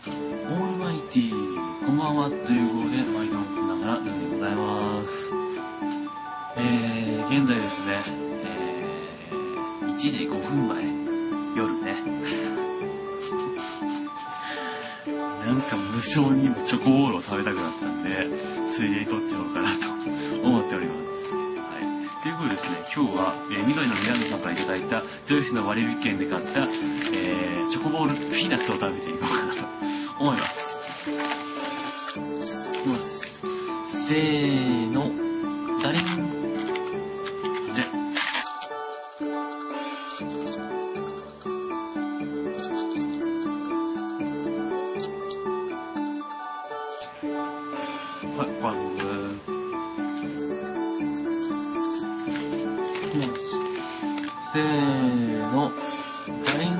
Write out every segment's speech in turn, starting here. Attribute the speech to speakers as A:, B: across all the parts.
A: オールマイティー、こんばんは、ということで、毎度ながらでございます。えー、現在ですね、えー、1時5分前、夜ね。なんか無性にチョコボールを食べたくなったんで、ついでに撮っちゃおうかなと思っております。はい。ということでですね、今日は、えー、緑の宮野さんからいただいた、上司の割引券で買った、えー、チョコボール、ピーナッツを食べていこうかなと思います。いきます。せーの、ダリン。じゃ、はい、ワンブいきます。せーの、ダリン。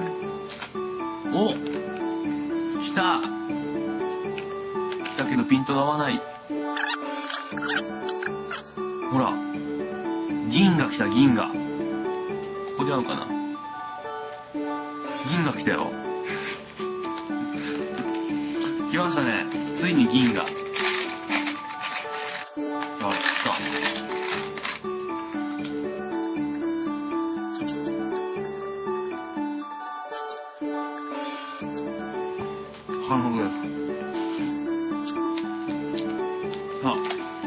A: お来た来たけどピントが合わない。ほら。銀が来た、銀が。ここで合うかな銀が来たよ。来ましたね。ついに銀が。やった。半分ぐらい。さあ、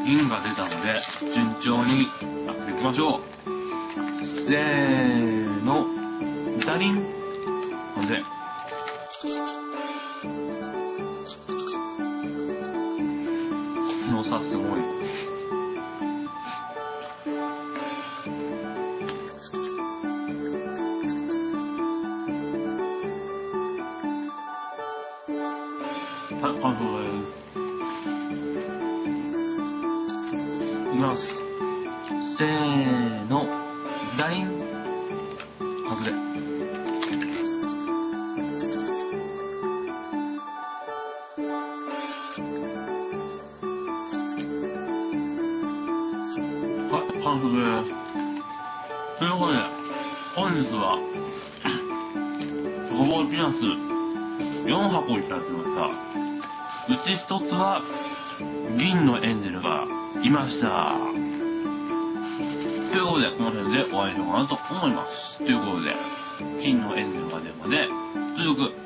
A: 銀が出たので、順調に開けていきましょう。せーの、ダリン。ほんで、この差すごい。はい、完成です。いきます。せーの、ダイン。外れ。はい、完成です。ということで、本日は、チョコボールピーナッツ4箱いただきました。うち一つは、銀のエンジェルがいました。ということで、この辺でお会いしようかなと思います。ということで、金のエンジェルが出るまで、続く